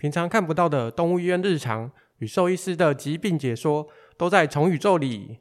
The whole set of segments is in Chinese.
平常看不到的动物医院日常与兽医师的疾病解说，都在宠宇宙里。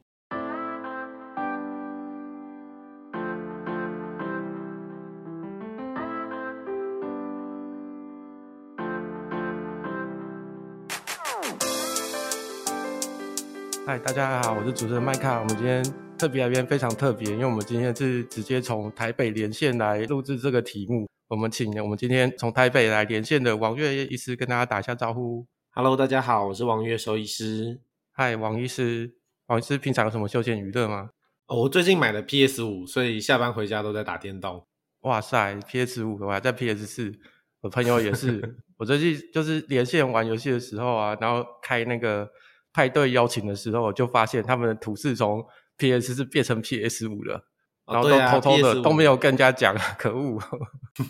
嗨，大家好，我是主持人麦卡。我们今天特别来宾非常特别，因为我们今天是直接从台北连线来录制这个题目。我们请我们今天从台北来连线的王岳医师跟大家打一下招呼。Hello，大家好，我是王岳兽医师。嗨，王医师，王医师平常有什么休闲娱乐吗？哦，我最近买了 PS 五，所以下班回家都在打电动。哇塞，PS 五，我还在 PS 四。我朋友也是，我最近就是连线玩游戏的时候啊，然后开那个派对邀请的时候，我就发现他们的图示从 PS 四变成 PS 五了。然后都偷偷的、哦啊、都没有跟人家讲，可恶！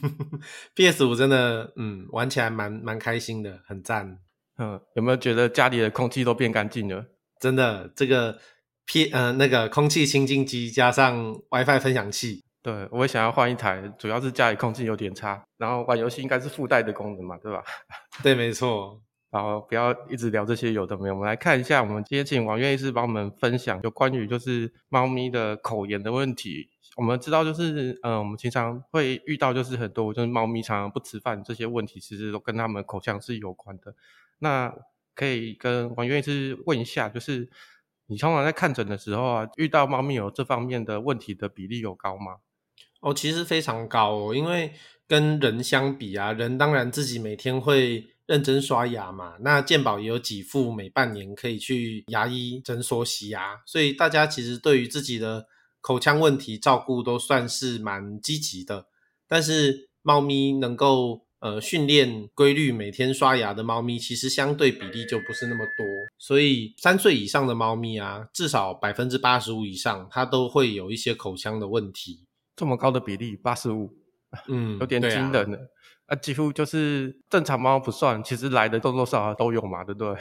PS 五真的，嗯，玩起来蛮蛮开心的，很赞。嗯，有没有觉得家里的空气都变干净了？真的，这个 P 呃那个空气清净机加上 WiFi 分享器，对，我也想要换一台，主要是家里空气有点差，然后玩游戏应该是附带的功能嘛，对吧？对，没错。然后不要一直聊这些有的没有，我们来看一下，我们今天请王院医师帮我们分享有关于就是猫咪的口炎的问题。我们知道就是，嗯、我们经常会遇到就是很多就是猫咪常常不吃饭这些问题，其实都跟它们口腔是有关的。那可以跟王院医师问一下，就是你通常在看诊的时候啊，遇到猫咪有这方面的问题的比例有高吗？哦，其实非常高哦，因为跟人相比啊，人当然自己每天会。认真刷牙嘛，那健保也有给付，每半年可以去牙医诊所洗牙，所以大家其实对于自己的口腔问题照顾都算是蛮积极的。但是猫咪能够呃训练规律每天刷牙的猫咪，其实相对比例就不是那么多。所以三岁以上的猫咪啊，至少百分之八十五以上，它都会有一些口腔的问题。这么高的比例，八十五，嗯，有点惊人了。啊，几乎就是正常猫不算，其实来的多多少少都有嘛，对不对？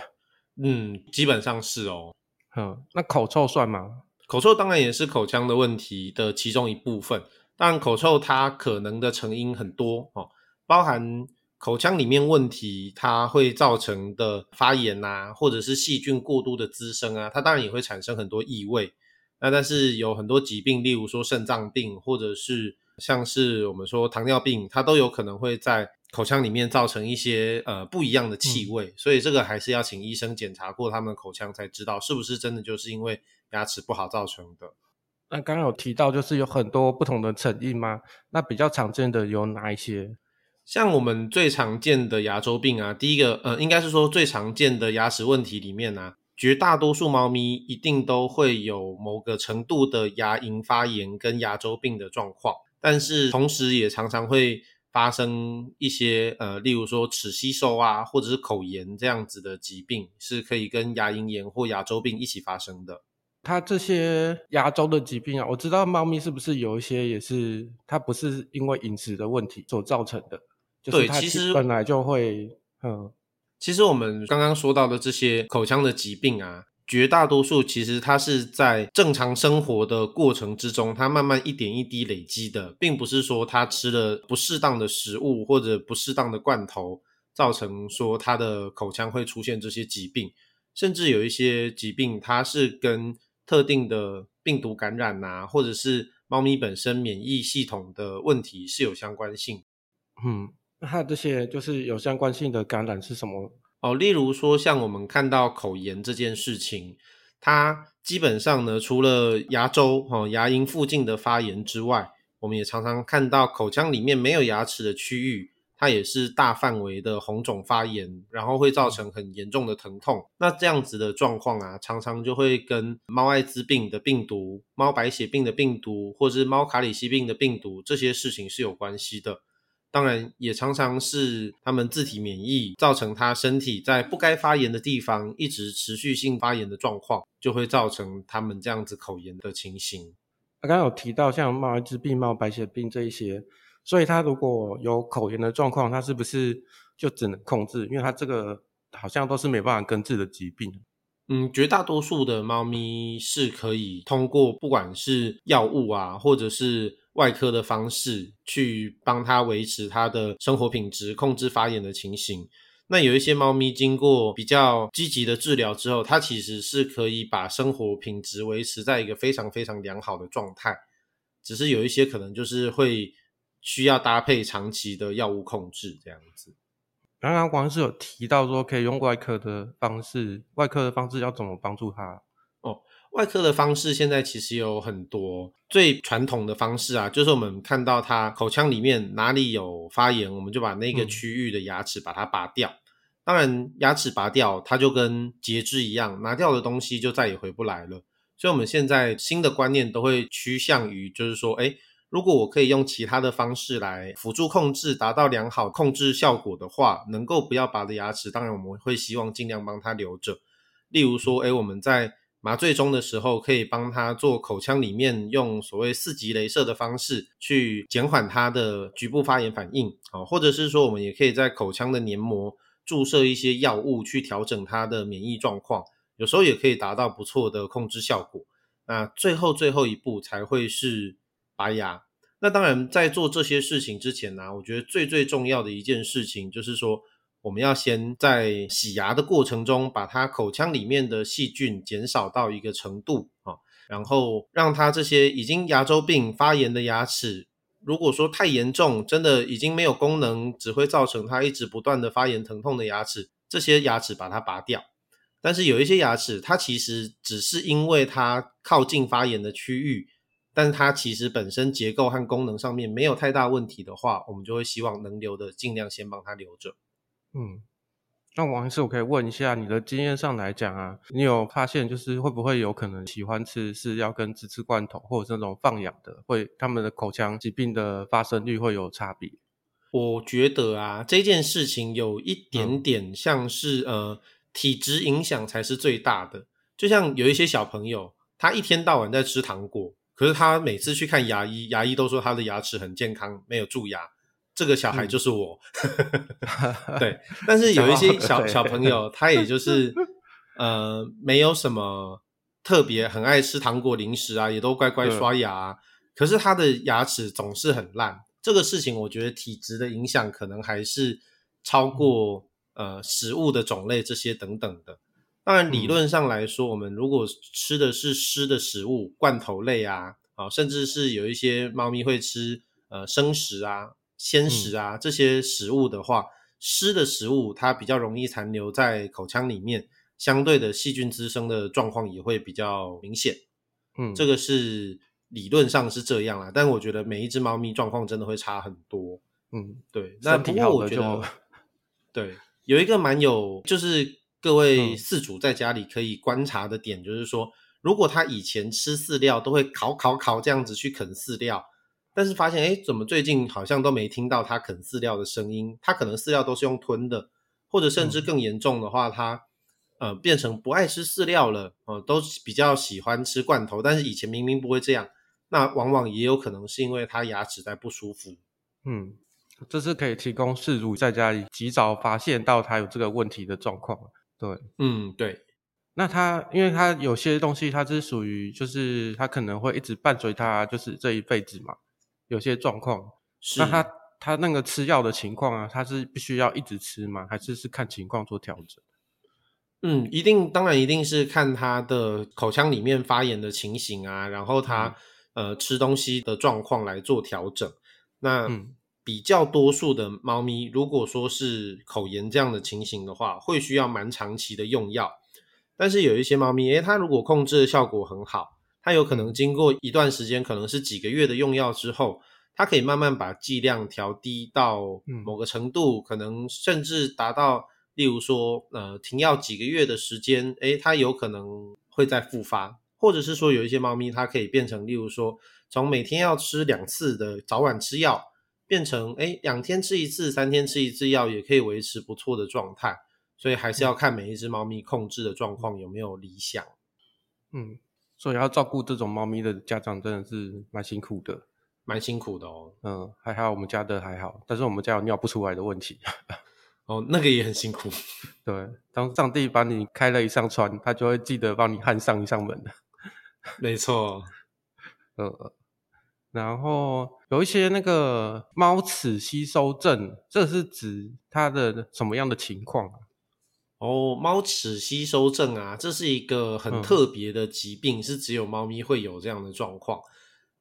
嗯，基本上是哦。嗯，那口臭算吗？口臭当然也是口腔的问题的其中一部分，但口臭它可能的成因很多哦，包含口腔里面问题它会造成的发炎啊，或者是细菌过度的滋生啊，它当然也会产生很多异味。那但是有很多疾病，例如说肾脏病，或者是。像是我们说糖尿病，它都有可能会在口腔里面造成一些呃不一样的气味，嗯，所以这个还是要请医生检查过他们的口腔才知道是不是真的就是因为牙齿不好造成的。那刚刚有提到就是有很多不同的成因吗？那比较常见的有哪一些？像我们最常见的牙周病啊，第一个呃应该是说最常见的牙齿问题里面啊，绝大多数猫咪一定都会有某个程度的牙龈发炎跟牙周病的状况。但是同时也常常会发生一些呃，例如说齿吸收啊，或者是口炎这样子的疾病，是可以跟牙龈炎或牙周病一起发生的。它这些牙周的疾病啊，我知道猫咪是不是有一些也是它不是因为饮食的问题所造成的？对，其实本来就会嗯，其实我们刚刚说到的这些口腔的疾病啊。绝大多数其实它是在正常生活的过程之中，它慢慢一点一滴累积的，并不是说它吃了不适当的食物或者不适当的罐头，造成说它的口腔会出现这些疾病。甚至有一些疾病，它是跟特定的病毒感染啊，或者是猫咪本身免疫系统的问题是有相关性。嗯，那它这些就是有相关性的感染是什么？哦，例如说像我们看到口炎这件事情，它基本上呢，除了牙周、哦、牙龈附近的发炎之外，我们也常常看到口腔里面没有牙齿的区域，它也是大范围的红肿发炎，然后会造成很严重的疼痛。那这样子的状况啊，常常就会跟猫艾滋病的病毒、猫白血病的病毒，或是猫卡里西病的病毒这些事情是有关系的。当然，也常常是他们自体免疫造成他身体在不该发炎的地方一直持续性发炎的状况，就会造成他们这样子口炎的情形。刚刚有提到像猫艾滋病、猫白血病这一些，所以他如果有口炎的状况，他是不是就只能控制？因为他这个好像都是没办法根治的疾病。嗯，绝大多数的猫咪是可以通过不管是药物啊，或者是外科的方式去帮它维持它的生活品质，控制发炎的情形。那有一些猫咪经过比较积极的治疗之后，它其实是可以把生活品质维持在一个非常非常良好的状态。只是有一些可能就是会需要搭配长期的药物控制这样子。刚刚王医师有提到说可以用外科的方式，外科的方式要怎么帮助它？哦，外科的方式现在其实有很多，最传统的方式啊，就是我们看到它口腔里面哪里有发炎，我们就把那个区域的牙齿把它拔掉。嗯当然，牙齿拔掉，它就跟截肢一样，拿掉的东西就再也回不来了。所以，我们现在新的观念都会趋向于，就是说，诶，如果我可以用其他的方式来辅助控制，达到良好控制效果的话，能够不要拔的牙齿，当然我们会希望尽量帮它留着。例如说，诶，我们在麻醉中的时候，可以帮他做口腔里面用所谓四级雷射的方式去减缓他的局部发炎反应，啊，或者是说，我们也可以在口腔的黏膜。注射一些药物去调整他的免疫状况，有时候也可以达到不错的控制效果。那最后最后一步才会是拔牙。那当然，在做这些事情之前呢、我觉得最最重要的一件事情就是说，我们要先在洗牙的过程中，把它口腔里面的细菌减少到一个程度啊，然后让它这些已经牙周病发炎的牙齿。如果说太严重，真的已经没有功能，只会造成它一直不断的发炎疼痛的牙齿，这些牙齿把它拔掉。但是有一些牙齿，它其实只是因为它靠近发炎的区域，但它其实本身结构和功能上面没有太大问题的话，我们就会希望能留的尽量先帮它留着。嗯。那王医师，我可以问一下，你的经验上来讲啊，你有发现就是会不会有可能喜欢吃是要跟只吃罐头，或者是那种放养的，会他们的口腔疾病的发生率会有差别？我觉得啊，这件事情有一点点像是、嗯、呃体质影响才是最大的。就像有一些小朋友，他一天到晚在吃糖果，可是他每次去看牙医，牙医都说他的牙齿很健康，没有蛀牙。这个小孩就是我，嗯、对。但是有一些小小朋友，他也就是呃，没有什么特别，很爱吃糖果、零食啊，也都乖乖刷牙、啊。可是他的牙齿总是很烂。这个事情，我觉得体质的影响可能还是超过呃食物的种类这些等等的。当然，理论上来说，我们如果吃的是湿的食物、罐头类啊，啊，甚至是有一些猫咪会吃呃生食啊。鲜食啊，这些食物的话，湿的食物它比较容易残留在口腔里面，相对的细菌滋生的状况也会比较明显。嗯，这个是理论上是这样啦，但我觉得每一只猫咪状况真的会差很多。嗯，对。那不过我觉得，对，有一个蛮有，就是各位饲主在家里可以观察的点，就是说，如果他以前吃饲料都会烤烤烤这样子去啃饲料。但是发现，哎，怎么最近好像都没听到它啃饲料的声音？它可能饲料都是用吞的，或者甚至更严重的话，它呃变成不爱吃饲料了，呃，都比较喜欢吃罐头。但是以前明明不会这样，那往往也有可能是因为它牙齿在不舒服。嗯，这是可以提供饲主在家里及早发现到它有这个问题的状况。对，嗯，对。那它，因为它有些东西，它是属于就是它可能会一直伴随它，就是这一辈子嘛。有些状况，是那他他那个吃药的情况啊，他是必须要一直吃吗？还是是看情况做调整？嗯，一定，当然一定是看他的口腔里面发炎的情形啊，然后他、嗯、呃吃东西的状况来做调整。那、嗯、比较多数的猫咪，如果说是口炎这样的情形的话，会需要蛮长期的用药。但是有一些猫咪，诶，它如果控制的效果很好。它有可能经过一段时间，可能是几个月的用药之后，它可以慢慢把剂量调低到某个程度，嗯、可能甚至达到，例如说，呃，停药几个月的时间，诶，它有可能会再复发，或者是说有一些猫咪，它可以变成，例如说，从每天要吃两次的早晚吃药，变成，诶，两天吃一次，三天吃一次药，也可以维持不错的状态。所以还是要看每一只猫咪控制的状况有没有理想。嗯。所以要照顾这种猫咪的家长真的是蛮辛苦的，蛮辛苦的哦。嗯，还好我们家的还好，但是我们家有尿不出来的问题。哦，那个也很辛苦。对，当上帝帮你开了一扇窗，他就会记得帮你焊上一扇门的。没错。呃，然后有一些那个猫齿吸收症，这是指它的什么样的情况啊？哦，猫齿吸收症啊，这是一个很特别的疾病，嗯、是只有猫咪会有这样的状况。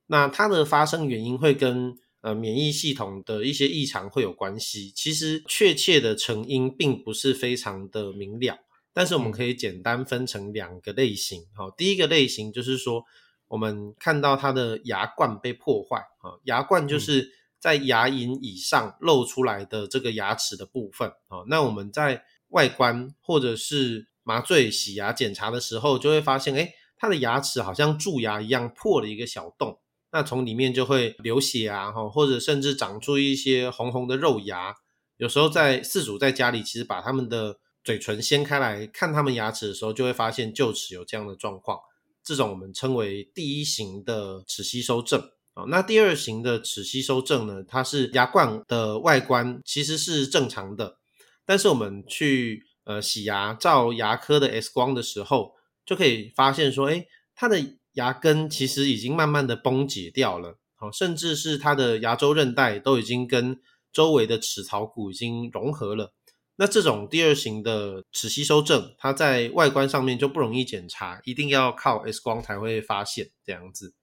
那它的发生原因会跟呃免疫系统的一些异常会有关系。其实确切的成因并不是非常的明了，但是我们可以简单分成两个类型。好、嗯，第一个类型就是说。我们看到它的牙冠被破坏啊，牙冠就是在牙龈以上露出来的这个牙齿的部分啊。那我们在外观或者是麻醉洗牙检查的时候，就会发现，诶，它的牙齿好像蛀牙一样破了一个小洞，那从里面就会流血啊，或者甚至长出一些红红的肉芽。有时候在饲主在家里，其实把他们的嘴唇掀开来看他们牙齿的时候，就会发现臼齿有这样的状况。这种我们称为第一型的齿吸收症啊，那第二型的齿吸收症呢，它是牙冠的外观其实是正常的，但是我们去呃洗牙照牙科的 X 光的时候，就可以发现说，诶，它的牙根其实已经慢慢的崩解掉了，好，甚至是它的牙周韧带都已经跟周围的齿槽骨已经融合了。那这种第二型的齿吸收症，它在外观上面就不容易检查，一定要靠 X 光才会发现这样子。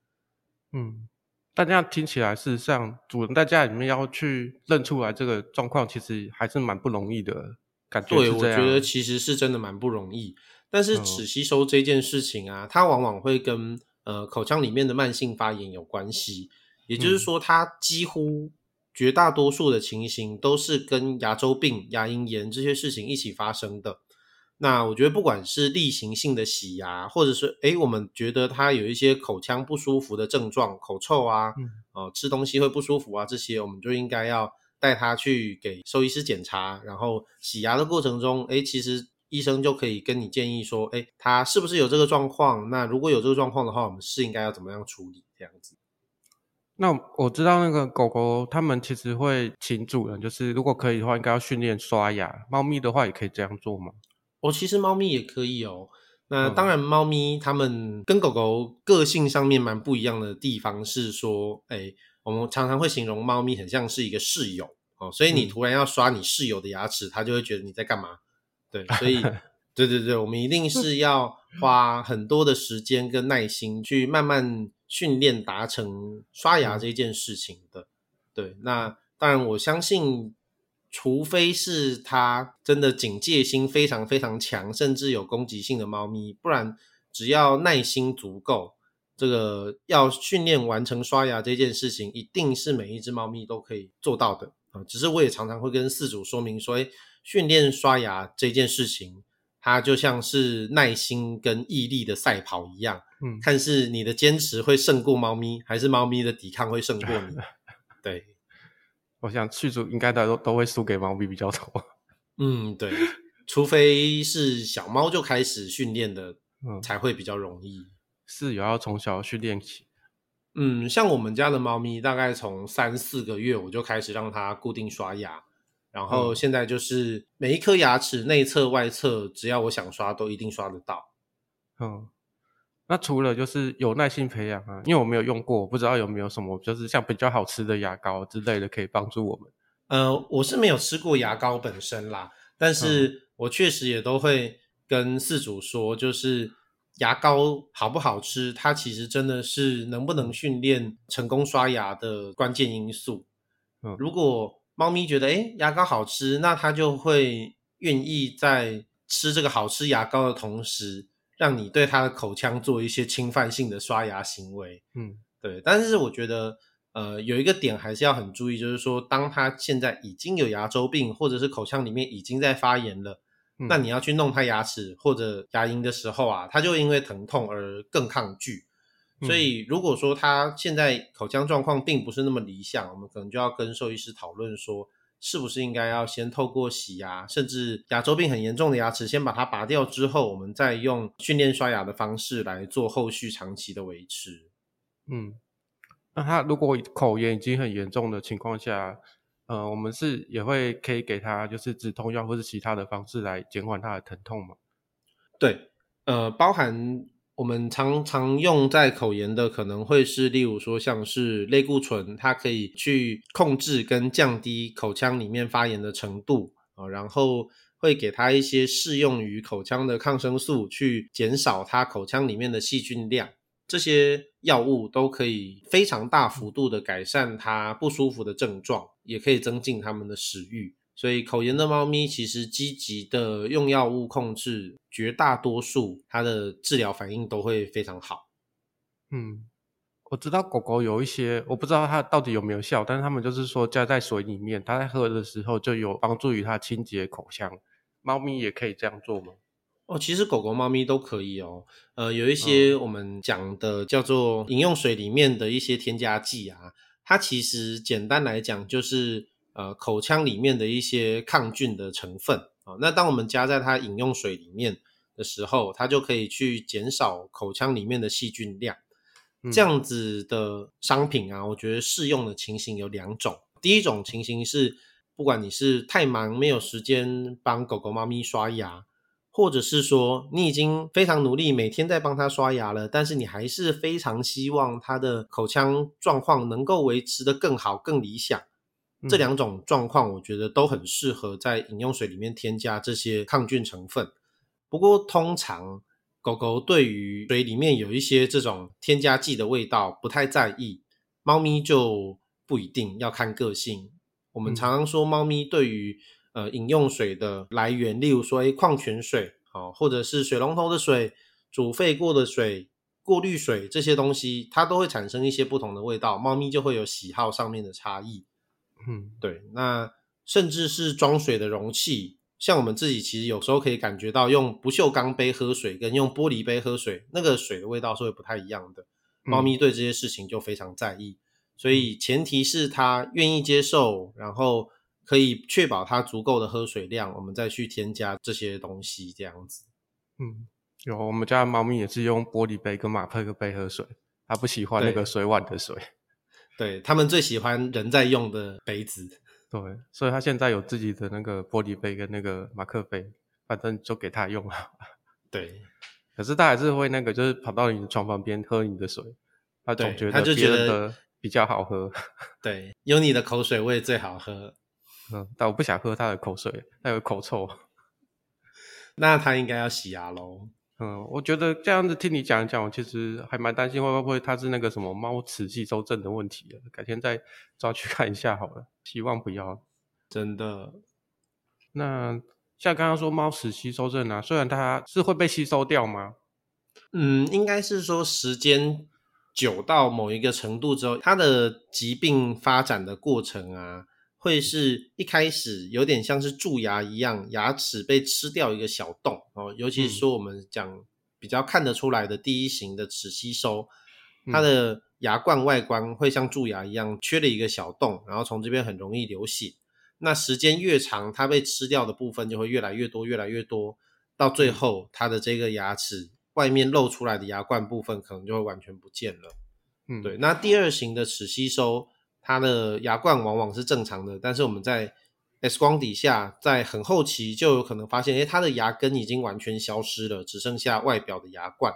嗯，大家听起来，事实上主人在家里面要去认出来这个状况，其实还是蛮不容易的感觉。对，我觉得其实是真的蛮不容易。但是齿吸收这件事情啊，它往往会跟呃口腔里面的慢性发炎有关系，也就是说，它几乎。绝大多数的情形都是跟牙周病、牙龈炎这些事情一起发生的。那我觉得，不管是例行性的洗牙，或者是诶我们觉得他有一些口腔不舒服的症状，口臭啊，嗯、呃，吃东西会不舒服啊，这些我们就应该要带他去给兽医师检查。然后洗牙的过程中，诶其实医生就可以跟你建议说，诶他是不是有这个状况？那如果有这个状况的话，我们是应该要怎么样处理这样子？那我知道那个狗狗，它们其实会请主人，就是如果可以的话，应该要训练刷牙。猫咪的话也可以这样做吗？哦，其实猫咪也可以哦。那当然，猫咪它们跟狗狗个性上面蛮不一样的地方是说，哎，我们常常会形容猫咪很像是一个室友哦，所以你突然要刷你室友的牙齿，它就会觉得你在干嘛？对，所以 对对对，我们一定是要花很多的时间跟耐心去慢慢。训练达成刷牙这件事情的，嗯、对，那当然我相信，除非是它真的警戒心非常非常强，甚至有攻击性的猫咪，不然只要耐心足够，这个要训练完成刷牙这件事情，一定是每一只猫咪都可以做到的啊。只是我也常常会跟饲主说明说，哎，训练刷牙这件事情。它就像是耐心跟毅力的赛跑一样，嗯，看是你的坚持会胜过猫咪，还是猫咪的抵抗会胜过你。对，我想去主应该都都会输给猫咪比较多。嗯，对，除非是小猫就开始训练的，嗯，才会比较容易。是，有要从小训练起。嗯，像我们家的猫咪，大概从三四个月我就开始让它固定刷牙。然后现在就是每一颗牙齿内侧外侧，只要我想刷，都一定刷得到。嗯，那除了就是有耐心培养啊，因为我没有用过，我不知道有没有什么就是像比较好吃的牙膏之类的可以帮助我们。呃，我是没有吃过牙膏本身啦，但是我确实也都会跟饲主说，就是牙膏好不好吃，它其实真的是能不能训练成功刷牙的关键因素。嗯，如果猫咪觉得诶牙膏好吃，那它就会愿意在吃这个好吃牙膏的同时，让你对他的口腔做一些侵犯性的刷牙行为。嗯，对。但是我觉得，呃，有一个点还是要很注意，就是说，当他现在已经有牙周病，或者是口腔里面已经在发炎了，嗯，那你要去弄他牙齿或者牙龈的时候啊，他就因为疼痛而更抗拒。所以，如果说他现在口腔状况并不是那么理想，我们可能就要跟兽医师讨论说，是不是应该要先透过洗牙，甚至牙周病很严重的牙齿先把它拔掉之后，我们再用训练刷牙的方式来做后续长期的维持。嗯，那他如果口炎已经很严重的情况下，呃，我们是也会可以给他就是止痛药或是其他的方式来减缓他的疼痛吗？对，呃，包含。我们常常用在口炎的可能会是，例如说像是类固醇，它可以去控制跟降低口腔里面发炎的程度啊，然后会给它一些适用于口腔的抗生素，去减少它口腔里面的细菌量。这些药物都可以非常大幅度的改善它不舒服的症状，也可以增进它们的食欲。所以口炎的猫咪其实积极的用药物控制，绝大多数它的治疗反应都会非常好。嗯，我知道狗狗有一些，我不知道它到底有没有效，但是他们就是说加在水里面，它在喝的时候就有帮助于它清洁口腔。猫咪也可以这样做吗？哦，其实狗狗、猫咪都可以哦。呃，有一些我们讲的叫做饮用水里面的一些添加剂啊，它其实简单来讲就是。呃，口腔里面的一些抗菌的成分啊，那当我们加在它饮用水里面的时候，它就可以去减少口腔里面的细菌量。这样子的商品啊，我觉得适用的情形有两种。第一种情形是，不管你是太忙没有时间帮狗狗、猫咪刷牙，或者是说你已经非常努力每天在帮它刷牙了，但是你还是非常希望它的口腔状况能够维持的更好、更理想。这两种状况，我觉得都很适合在饮用水里面添加这些抗菌成分。不过，通常狗狗对于水里面有一些这种添加剂的味道不太在意，猫咪就不一定要看个性。我们常常说，猫咪对于呃饮用水的来源，例如说诶矿泉水，哦，或者是水龙头的水、煮沸过的水、过滤水这些东西，它都会产生一些不同的味道。猫咪就会有喜好上面的差异。嗯，对，那甚至是装水的容器，像我们自己其实有时候可以感觉到，用不锈钢杯喝水跟用玻璃杯喝水，那个水的味道是会不太一样的。猫咪对这些事情就非常在意，所以前提是它愿意接受，然后可以确保它足够的喝水量，我们再去添加这些东西，这样子。嗯，有，我们家的猫咪也是用玻璃杯跟马克杯喝水，它不喜欢那个水碗的水。对，他们最喜欢人在用的杯子，对，所以他现在有自己的那个玻璃杯跟那个马克杯，反正就给他用了。对，可是他还是会那个，就是跑到你的床旁边喝你的水，他总觉得别人的比较好喝。对，有你的口水味最好喝。嗯，但我不想喝他的口水，他有口臭。那他应该要洗牙喽。嗯，我觉得这样子听你讲一讲，我其实还蛮担心会不会它是那个什么猫齿吸收症的问题，改天再抓去看一下好了，希望不要。真的。那像刚刚说猫齿吸收症啊，虽然它是会被吸收掉吗？嗯，应该是说时间久到某一个程度之后，它的疾病发展的过程啊。会是一开始有点像是蛀牙一样，牙齿被吃掉一个小洞哦。尤其是说我们讲比较看得出来的第一型的齿吸收，它的牙冠外观会像蛀牙一样缺了一个小洞，然后从这边很容易流血。那时间越长，它被吃掉的部分就会越来越多，越来越多，到最后它的这个牙齿外面露出来的牙冠部分可能就会完全不见了。嗯，对。那第二型的齿吸收。它的牙冠往往是正常的，但是我们在 X 光底下，在很后期就有可能发现，诶，它的牙根已经完全消失了，只剩下外表的牙冠。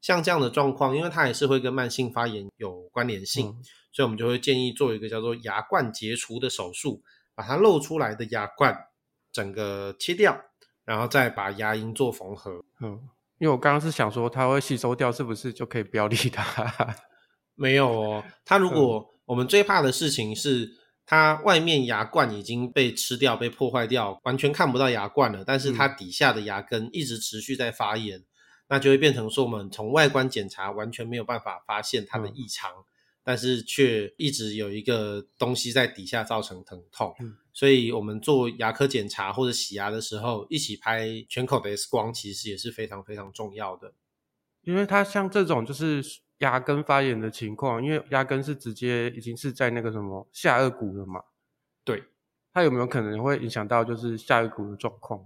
像这样的状况，因为它也是会跟慢性发炎有关联性，嗯，所以我们就会建议做一个叫做牙冠截除的手术，把它露出来的牙冠整个切掉，然后再把牙龈做缝合。嗯，因为我刚刚是想说，它会吸收掉，是不是就可以不要理它？没有哦，它如果、嗯我们最怕的事情是，它外面牙冠已经被吃掉、被破坏掉，完全看不到牙冠了。但是它底下的牙根一直持续在发炎，嗯、那就会变成说，我们从外观检查完全没有办法发现它的异常，嗯、但是却一直有一个东西在底下造成疼痛。嗯、所以，我们做牙科检查或者洗牙的时候，一起拍全口的 X 光，其实也是非常非常重要的。因为它像这种就是。牙根发炎的情况，因为牙根是直接已经是在那个什么下颚骨了嘛，对，它有没有可能会影响到就是下颚骨的状况？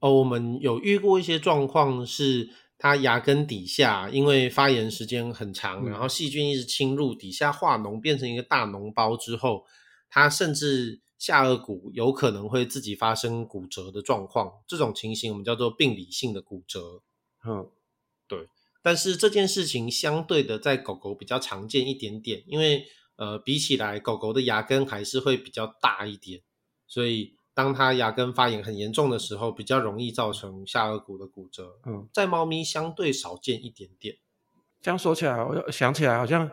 哦，我们有遇过一些状况是，它牙根底下因为发炎时间很长，嗯、然后细菌一直侵入，底下化脓变成一个大脓包之后，它甚至下颚骨有可能会自己发生骨折的状况，这种情形我们叫做病理性的骨折，嗯。对，但是这件事情相对的在狗狗比较常见一点点，因为呃比起来狗狗的牙根还是会比较大一点，所以当它牙根发炎很严重的时候，比较容易造成下顎骨的骨折。嗯，在猫咪相对少见一点点。这样说起来，我想起来好像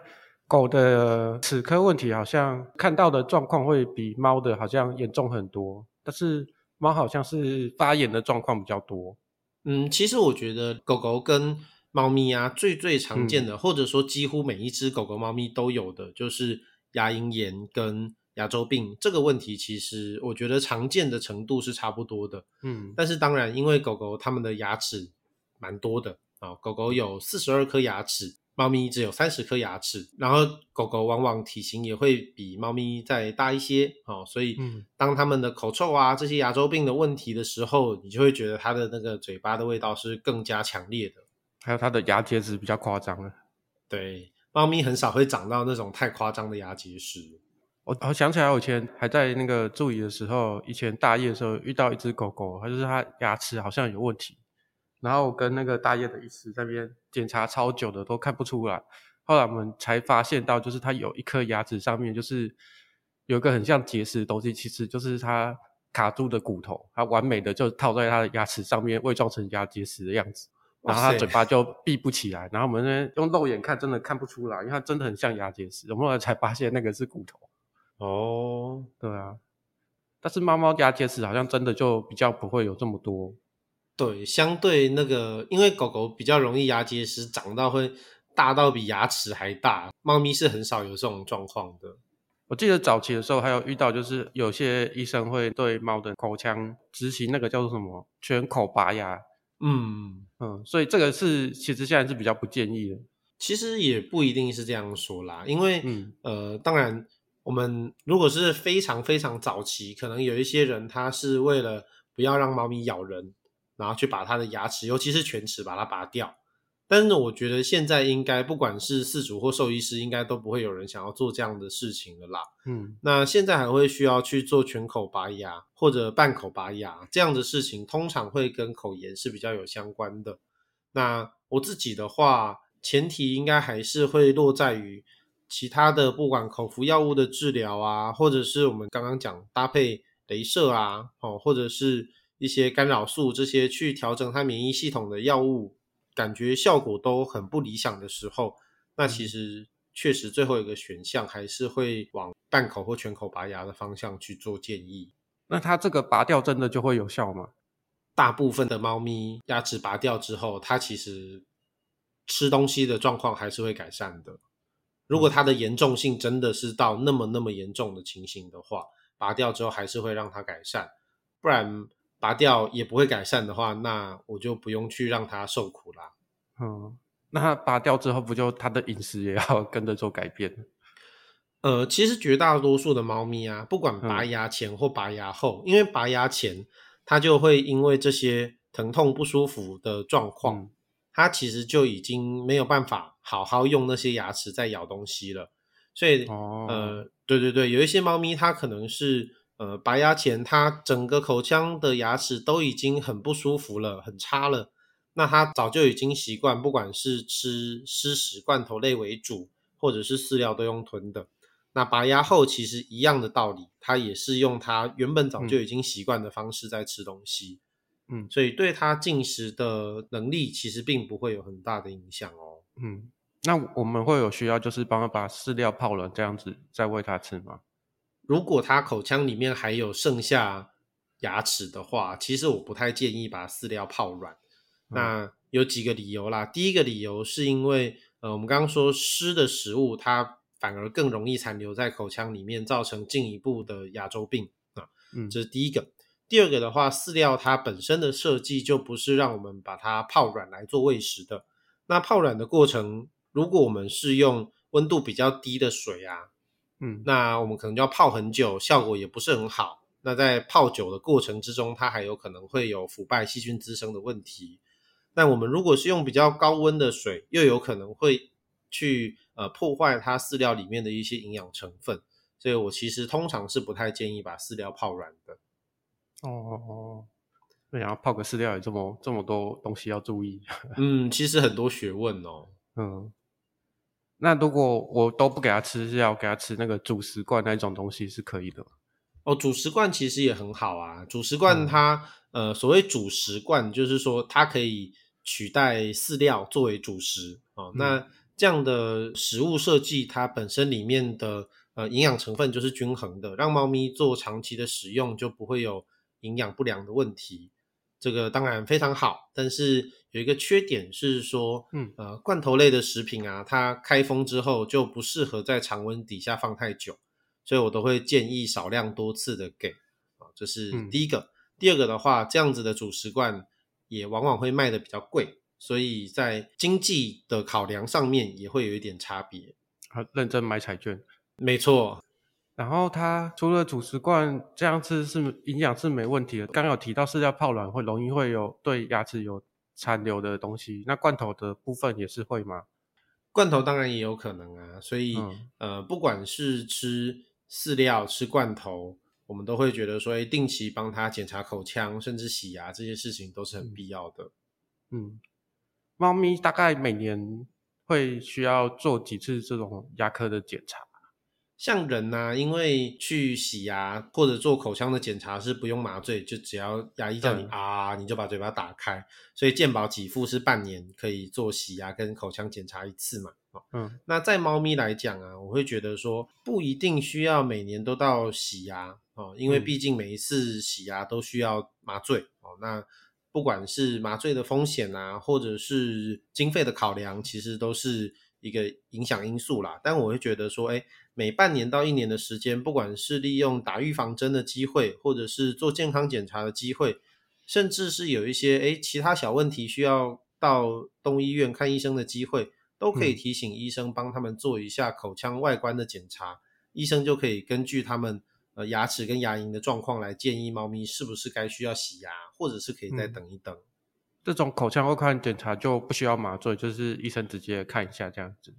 狗的齿科问题，好像看到的状况会比猫的好像严重很多，但是猫好像是发炎的状况比较多。嗯，其实我觉得狗狗跟猫咪啊，最最常见的，嗯、或者说几乎每一只狗狗、猫咪都有的，就是牙龈炎跟牙周病这个问题。其实我觉得常见的程度是差不多的。嗯，但是当然，因为狗狗它们的牙齿蛮多的啊、哦，狗狗有四十二颗牙齿。猫咪只有三十颗牙齿，然后狗狗往往体型也会比猫咪再大一些哦，所以当它们的口臭啊这些牙周病的问题的时候，你就会觉得它的那个嘴巴的味道是更加强烈的，还有它的牙结石比较夸张了。对，猫咪很少会长到那种太夸张的牙结石。我我想起来，我以前还在那个助理的时候，以前大夜的时候遇到一只狗狗，它就是它牙齿好像有问题。然后我跟那个大叶的医师在那边检查超久的都看不出来，后来我们才发现到，就是它有一颗牙齿上面就是有一个很像结石的东西，其实就是它卡住的骨头，它完美的就套在它的牙齿上面，伪装成牙结石的样子，然后它嘴巴就闭不起来，然后我们呢用肉眼看真的看不出来，因为它真的很像牙结石，我们后来才发现那个是骨头。哦，对啊，但是猫猫牙结石好像真的就比较不会有这么多。对，相对那个，因为狗狗比较容易牙结石长到会大到比牙齿还大，猫咪是很少有这种状况的。我记得早期的时候还有遇到，就是有些医生会对猫的口腔执行那个叫做什么全口拔牙。嗯嗯，所以这个是其实现在是比较不建议的。其实也不一定是这样说啦，因为、嗯、呃，当然我们如果是非常非常早期，可能有一些人他是为了不要让猫咪咬人。然后去把它的牙齿，尤其是犬齿，把它拔掉。但是呢，我觉得现在应该不管是饲主或兽医师，应该都不会有人想要做这样的事情了啦。嗯，那现在还会需要去做全口拔牙或者半口拔牙这样的事情，通常会跟口炎是比较有相关的。那我自己的话，前提应该还是会落在于其他的，不管口服药物的治疗啊，或者是我们刚刚讲搭配镭射啊，哦，或者是。一些干扰素这些去调整它免疫系统的药物，感觉效果都很不理想的时候，那其实确实最后一个选项还是会往半口或全口拔牙的方向去做建议。那它这个拔掉真的就会有效吗？大部分的猫咪牙齿拔掉之后，它其实吃东西的状况还是会改善的。如果它的严重性真的是到那么那么严重的情形的话，拔掉之后还是会让它改善，不然。拔掉也不会改善的话，那我就不用去让它受苦啦。嗯，那它拔掉之后，不就它的饮食也要 跟着做改变？呃，其实绝大多数的猫咪啊，不管拔牙前或拔牙后，嗯、因为拔牙前它就会因为这些疼痛不舒服的状况，嗯、它其实就已经没有办法好好用那些牙齿在咬东西了。所以，哦、呃，对对对，有一些猫咪它可能是。呃，拔牙前，他整个口腔的牙齿都已经很不舒服了，很差了。那他早就已经习惯，不管是吃湿食、罐头类为主，或者是饲料都用吞的。那拔牙后，其实一样的道理，他也是用他原本早就已经习惯的方式在吃东西。嗯，所以对他进食的能力，其实并不会有很大的影响哦。嗯，那我们会有需要，就是帮他把饲料泡了，这样子再喂他吃吗？如果它口腔里面还有剩下牙齿的话，其实我不太建议把饲料泡软。嗯、那有几个理由啦。第一个理由是因为，呃，我们刚刚说湿的食物它反而更容易残留在口腔里面，造成进一步的牙周病啊。嗯，这是第一个。第二个的话，饲料它本身的设计就不是让我们把它泡软来做喂食的。那泡软的过程，如果我们是用温度比较低的水啊。嗯，那我们可能就要泡很久，效果也不是很好。那在泡酒的过程之中，它还有可能会有腐败、细菌滋生的问题。那我们如果是用比较高温的水，又有可能会去呃破坏它饲料里面的一些营养成分。所以我其实通常是不太建议把饲料泡软的。哦哦哦。没想到泡个饲料有这么这么多东西要注意。嗯，其实很多学问哦。嗯，那如果我都不给它吃，是要给它吃那个主食罐那种东西是可以的。哦，主食罐其实也很好啊。主食罐它，嗯、呃，所谓主食罐，就是说它可以取代饲料作为主食哦。嗯、那这样的食物设计，它本身里面的呃营养成分就是均衡的，让猫咪做长期的使用就不会有营养不良的问题。这个当然非常好，但是有一个缺点是说，嗯呃，罐头类的食品啊，它开封之后就不适合在常温底下放太久。所以我都会建议少量多次的给啊，这是第一个。嗯、第二个的话，这样子的主食罐也往往会卖的比较贵，所以在经济的考量上面也会有一点差别。好，认真买彩券，没错。然后它除了主食罐这样吃是营养是没问题的，刚刚有提到饲料泡软会容易会有对牙齿有残留的东西，那罐头的部分也是会吗？罐头当然也有可能啊，所以、嗯、呃，不管是吃。饲料吃罐头，我们都会觉得说，哎，定期帮他检查口腔，甚至洗牙，这些事情都是很必要的。嗯，猫咪大概每年会需要做几次这种牙科的检查？像人呐、啊，因为去洗牙或者做口腔的检查是不用麻醉，就只要牙医叫你啊，你就把嘴巴打开。所以健保给付是半年可以做洗牙跟口腔检查一次嘛。嗯，那在猫咪来讲啊，我会觉得说不一定需要每年都到洗牙哦，因为毕竟每一次洗牙都需要麻醉哦。那不管是麻醉的风险啊，或者是经费的考量，其实都是一个影响因素啦。但我会觉得说，哎。每半年到一年的时间，不管是利用打预防针的机会，或者是做健康检查的机会，甚至是有一些哎其他小问题需要到动物医院看医生的机会，都可以提醒医生帮他们做一下口腔外观的检查，嗯、医生就可以根据他们呃牙齿跟牙龈的状况来建议猫咪是不是该需要洗牙，或者是可以再等一等。嗯、这种口腔外观检查就不需要麻醉，就是医生直接看一下这样子。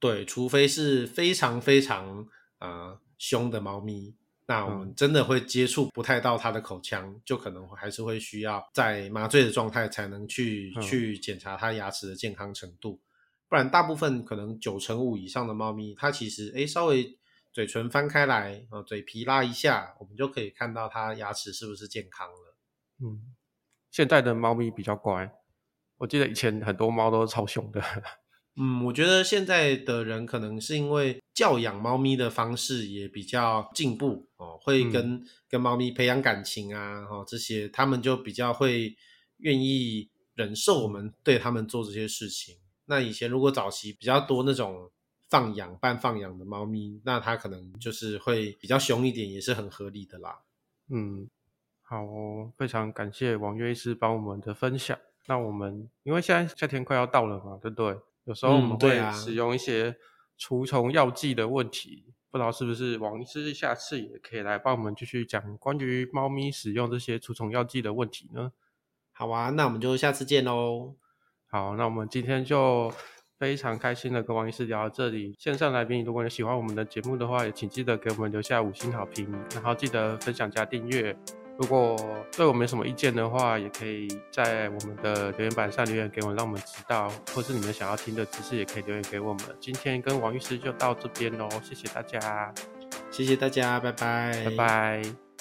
对，除非是非常非常呃凶的猫咪，那我们真的会接触不太到它的口腔，嗯、就可能还是会需要在麻醉的状态才能去、嗯、去检查它牙齿的健康程度。不然，大部分可能九成五以上的猫咪，它其实诶稍微嘴唇翻开来，呃嘴皮拉一下，我们就可以看到它牙齿是不是健康了。嗯，现在的猫咪比较乖，我记得以前很多猫都是超凶的。嗯，我觉得现在的人可能是因为教养猫咪的方式也比较进步哦，会跟、嗯、跟猫咪培养感情啊，哦这些他们就比较会愿意忍受我们对他们做这些事情。那以前如果早期比较多那种放养半放养的猫咪，那它可能就是会比较凶一点，也是很合理的啦。嗯，好哦，非常感谢王岳医师帮我们的分享。那我们因为现在夏天快要到了嘛，对不对？有时候我们会使用一些除虫药剂的问题，嗯啊、不知道是不是王医师下次也可以来帮我们继续讲关于猫咪使用这些除虫药剂的问题呢？好啊，那我们就下次见喽。好，那我们今天就非常开心的跟王医师聊到这里。线上来宾，如果你喜欢我们的节目的话，也请记得给我们留下五星好评，然后记得分享加订阅。如果对我们有什么意见的话，也可以在我们的留言板上留言给我们，让我们知道，或是你们想要听的知识，也可以留言给我们。今天跟王律师就到这边喽，谢谢大家，谢谢大家，拜拜，拜拜。